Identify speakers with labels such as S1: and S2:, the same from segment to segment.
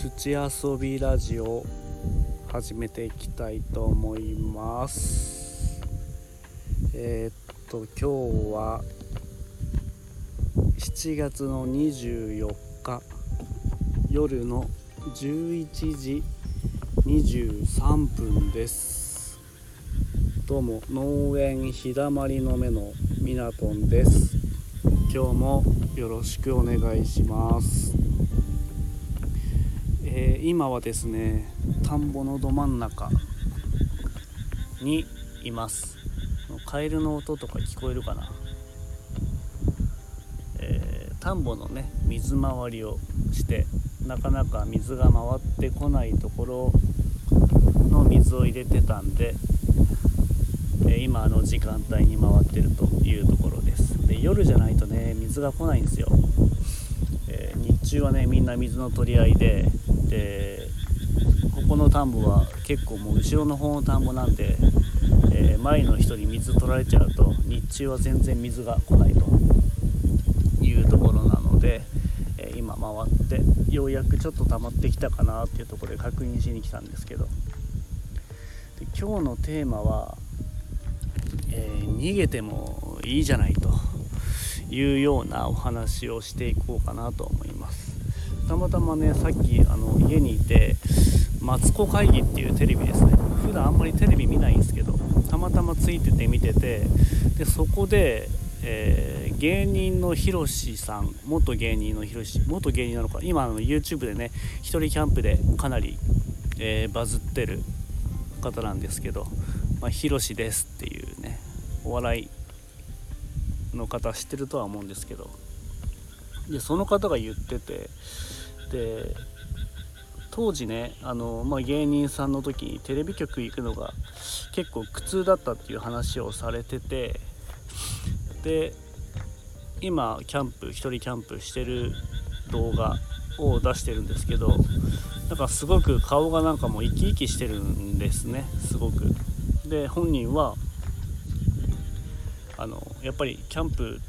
S1: 土遊びラジオ始めていきたいと思います。えー、っと今日は7月の24日夜の11時23分です。どうも農園日だまりの目のみなとんです。今日もよろしくお願いします。えー、今はですね田んぼのど真ん中にいます。カエルの音とか聞こえるかな、えー、田んぼのね水回りをしてなかなか水が回ってこないところの水を入れてたんで、えー、今の時間帯に回ってるというところです。で夜じゃないとね水が来ないんですよ、え日中はねみんな水の取り合いででここの田んぼは結構もう後ろの方の田んぼなんで、えー、前の人に水取られちゃうと日中は全然水が来ないというところなので、えー、今回ってようやくちょっと溜まってきたかなっていうところで確認しに来たんですけどで今日のテーマは、えー、逃げてもいいじゃないというようなお話をしていこうかなと思います。たまたまねさっきあの家にいてマツコ会議っていうテレビですね。普段あんまりテレビ見ないんですけどたまたまついてて見ててでそこで、えー、芸人のひろしさん元芸人のひろし元芸人なのか今の YouTube でね1人キャンプでかなり、えー、バズってる方なんですけど、まあ、ひろしですっていうねお笑いの方知ってるとは思うんですけど。でその方が言っててで当時ねあの、まあ、芸人さんの時にテレビ局行くのが結構苦痛だったっていう話をされててで今キャンプ1人キャンプしてる動画を出してるんですけどなんかすごく顔がなんかもう生き生きしてるんですねすごく。で本人はあのやっぱりキャンプ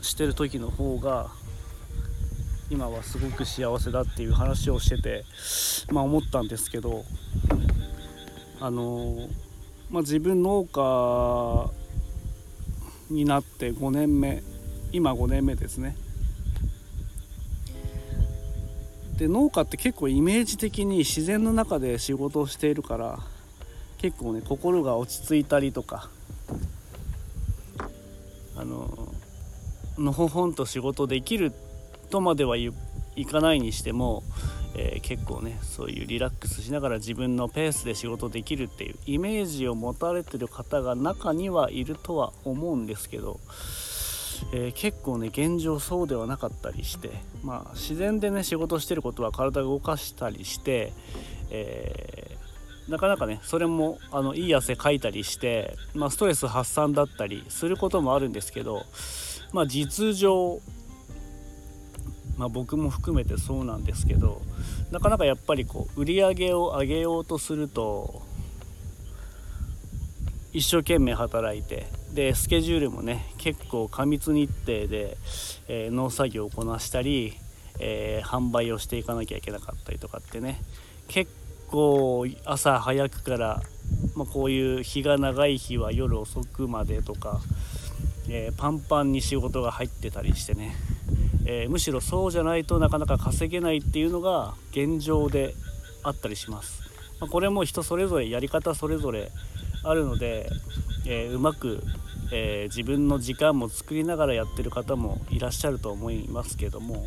S1: してる時の方が今はすごく幸せだっていう話をしてて、まあ、思ったんですけどあの、まあ、自分農家になって5年目今5年目ですね。で農家って結構イメージ的に自然の中で仕事をしているから結構ね心が落ち着いたりとかあののほほんと仕事できるってとまではいかないにしても、えー、結構ねそういうリラックスしながら自分のペースで仕事できるっていうイメージを持たれてる方が中にはいるとは思うんですけど、えー、結構ね現状そうではなかったりしてまあ自然でね仕事してることは体を動かしたりして、えー、なかなかねそれもあのいい汗かいたりして、まあ、ストレス発散だったりすることもあるんですけど、まあ、実情まあ、僕も含めてそうなんですけどなかなかやっぱりこう売り上げを上げようとすると一生懸命働いてでスケジュールもね結構過密日程で、えー、農作業をこなしたり、えー、販売をしていかなきゃいけなかったりとかってね結構朝早くから、まあ、こういう日が長い日は夜遅くまでとか、えー、パンパンに仕事が入ってたりしてね。えー、むしろそうじゃないとなかなか稼げないっていうのが現状であったりします、まあ、これも人それぞれやり方それぞれあるので、えー、うまく、えー、自分の時間も作りながらやってる方もいらっしゃると思いますけども、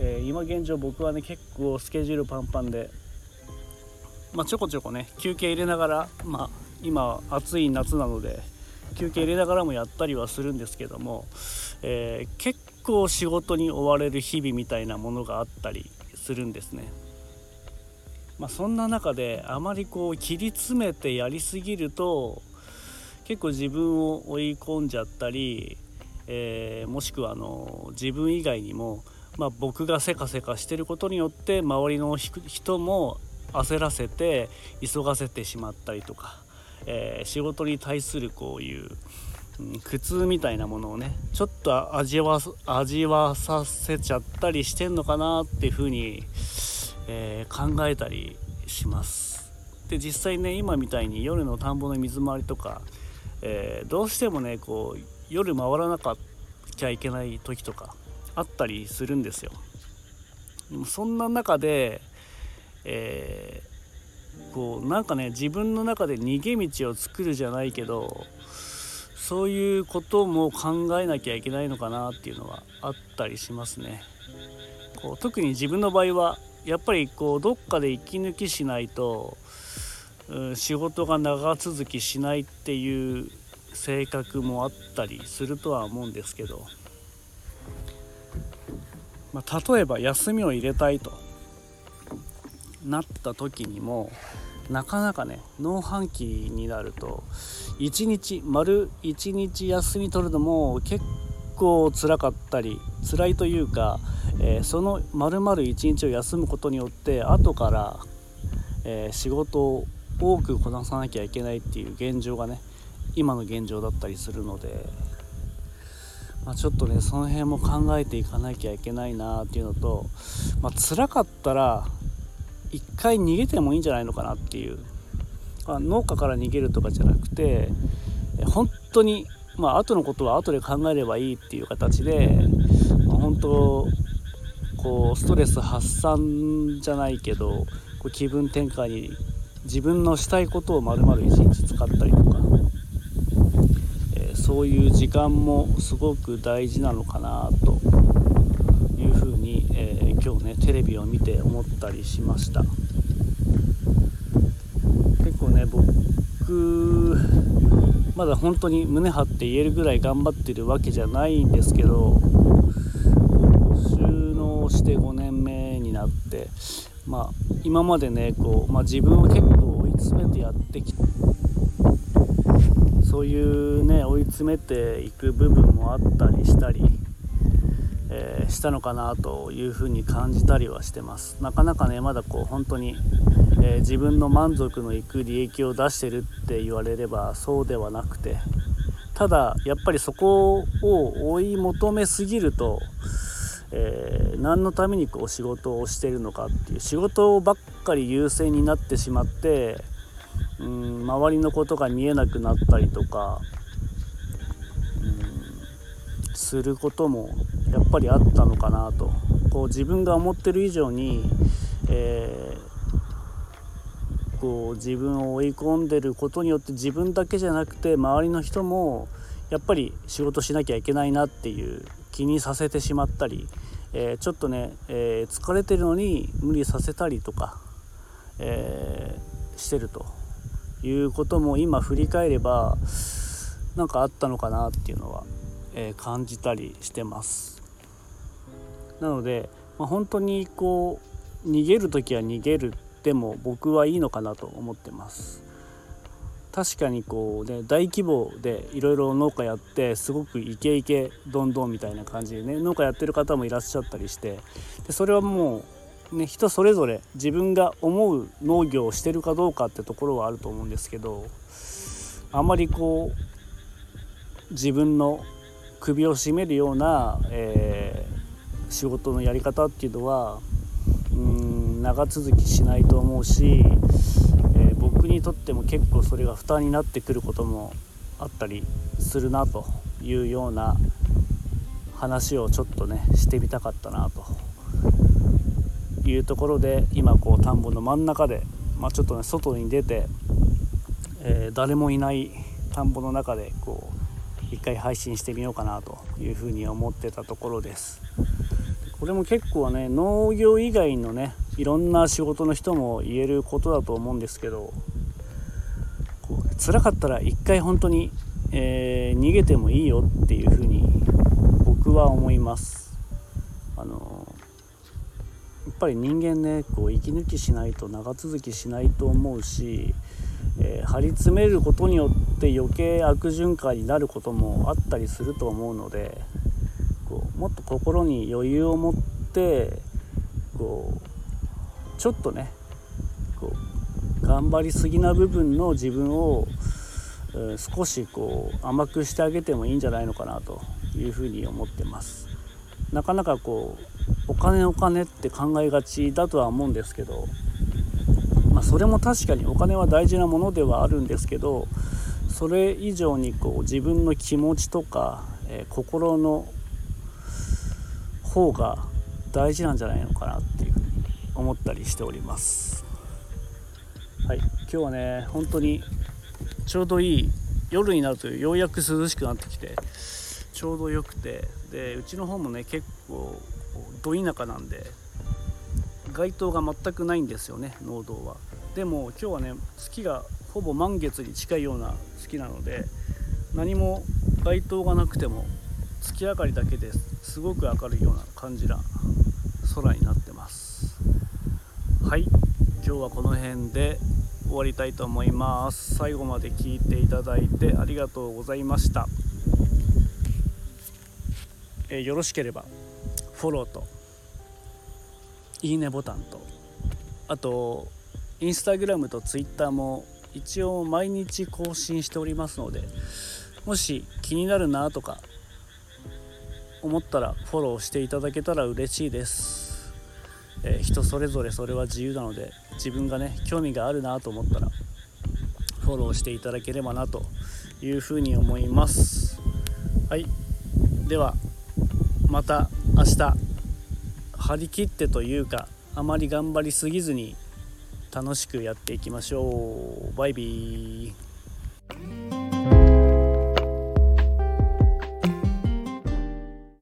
S1: え今現状僕はね結構スケジュールパンパンで、まあ、ちょこちょこね休憩入れながら、まあ、今暑い夏なので休憩入れながらもやったりはするんですけども、えー、結構仕事に追われる日々みたいなものがあったりするんですね。まあ、そんな中であまりこう切り詰めてやりすぎると結構自分を追い込んじゃったり、えー、もしくはあの自分以外にも、まあ、僕がせかせかしてることによって周りの人も焦らせて急がせてしまったりとか、えー、仕事に対するこういう苦痛みたいなものをねちょっと味わ味わさせちゃったりしてんのかなっていうふうに、えー、考えたりします。で実際ね今みたいに夜の田んぼの水回りとか、えー、どうしてもねこう夜回らなきゃいけない時とかあったりするんですよ。でもそんな中で、えー、こうなんかね自分の中で逃げ道を作るじゃないけどそういうことも考えなきゃいけないのかなっていうのはあったりしますね。こう特に自分の場合はやっぱりこうどっかで息抜きしないと、うん、仕事が長続きしないっていう性格もあったりするとは思うんですけど、まあ、例えば休みを入れたいとなった時にもなかなかね農繁期になると1日丸1日休み取るのも結構辛かったり辛いというか、えー、その丸々1日を休むことによって後から、えー、仕事を多くこなさなきゃいけないっていう現状がね今の現状だったりするので、まあ、ちょっとねその辺も考えていかなきゃいけないなっていうのと、まあ辛かったら一回逃げてもいいんじゃないのかなっていう、あ、農家から逃げるとかじゃなくて本当にまあ後のことは後で考えればいいっていう形で、まあ、本当こうストレス発散じゃないけどこう気分転換に自分のしたいことをまるまる一日使ったりとか、えー、そういう時間もすごく大事なのかなと、今日ねテレビを見て思ったりしました。結構ね僕まだ本当に胸張って言えるぐらい頑張ってるわけじゃないんですけど収納して5年目になってまあ今までねこう、まあ、自分を結構追い詰めてやってきてそういうね追い詰めていく部分もあったりしたり、ー、したのかなというふうに感じたりはしてます。なかなかねまだこう本当にえー、自分の満足のいく利益を出してるって言われればそうではなくてただやっぱりそこを追い求めすぎると、えー、何のためにこう仕事をしてるのかっていう仕事ばっかり優先になってしまってうん周りのことが見えなくなったりとかうんすることもやっぱりあったのかなと。こう自分が思ってる以上に、えーこう自分を追い込んでることによって自分だけじゃなくて周りの人もやっぱり仕事しなきゃいけないなっていう気にさせてしまったり、えー、ちょっとね、えー、疲れてるのに無理させたりとか、え、してるということも今振り返れば何かあったのかなっていうのは、え感じたりしてます。なので、まあ、本当にこう逃げる時は逃げるっても僕はいいのかなと思ってます確かにこうね大規模でいろいろ農家やってすごくイケイケどんどんみたいな感じでね農家やってる方もいらっしゃったりしてでそれはもうね人それぞれ自分が思う農業をしてるかどうかってところはあると思うんですけどあんまりこう自分の首を絞めるような、えー、仕事のやり方っていうのはうん長続きしないと思うし、えー、僕にとっても結構それが負担になってくることもあったりするなというような話をちょっとねしてみたかったなというところで今こう田んぼの真ん中で、まあ、ちょっとね外に出て、えー、誰もいない田んぼの中でこう一回配信してみようかなというふうに思ってたところです。これも結構ね農業以外のねいろんな仕事の人も言えることだと思うんですけどこう辛かったら一回本当に、えー、逃げてもいいよっていうふうに僕は思いますあのやっぱり人間ねこう息抜きしないと長続きしないと思うし、えー、張り詰めることによって余計悪循環になることもあったりすると思うのでこうもっと心に余裕を持ってこうちょっとねこう頑張りすぎな部分の自分を、えー、少しこう甘くしてあげてもいいんじゃないのかなというふうに思ってます。なかなかこうお金お金って考えがちだとは思うんですけど、まあ、それも確かにお金は大事なものではあるんですけどそれ以上にこう自分の気持ちとか、えー、心の方が大事なんじゃないのかなっていうふうに思ったりしております。はい。今日はね本当にちょうどいい夜になるとようやく涼しくなってきてちょうどよくてでうちの方もね結構ど田舎なんで街灯が全くないんですよね農道は。でも今日はね月がほぼ満月に近いような月なので何も街灯がなくても月明かりだけですごく明るいような感じな空になってます。はい今日はこの辺で終わりたいと思います。最後まで聞いていただいてありがとうございました。えー、よろしければフォローといいねボタンと。あとインスタグラムとツイッターも一応毎日更新しておりますのでもし気になるなとか思ったらフォローしていただけたら嬉しいです、えー、人それぞれそれは自由なので自分がね興味があるなと思ったらフォローしていただければなというふうに思います。はい。ではまた明日。張り切ってというかあまり頑張りすぎずに楽しくやっていきましょう。バイビー。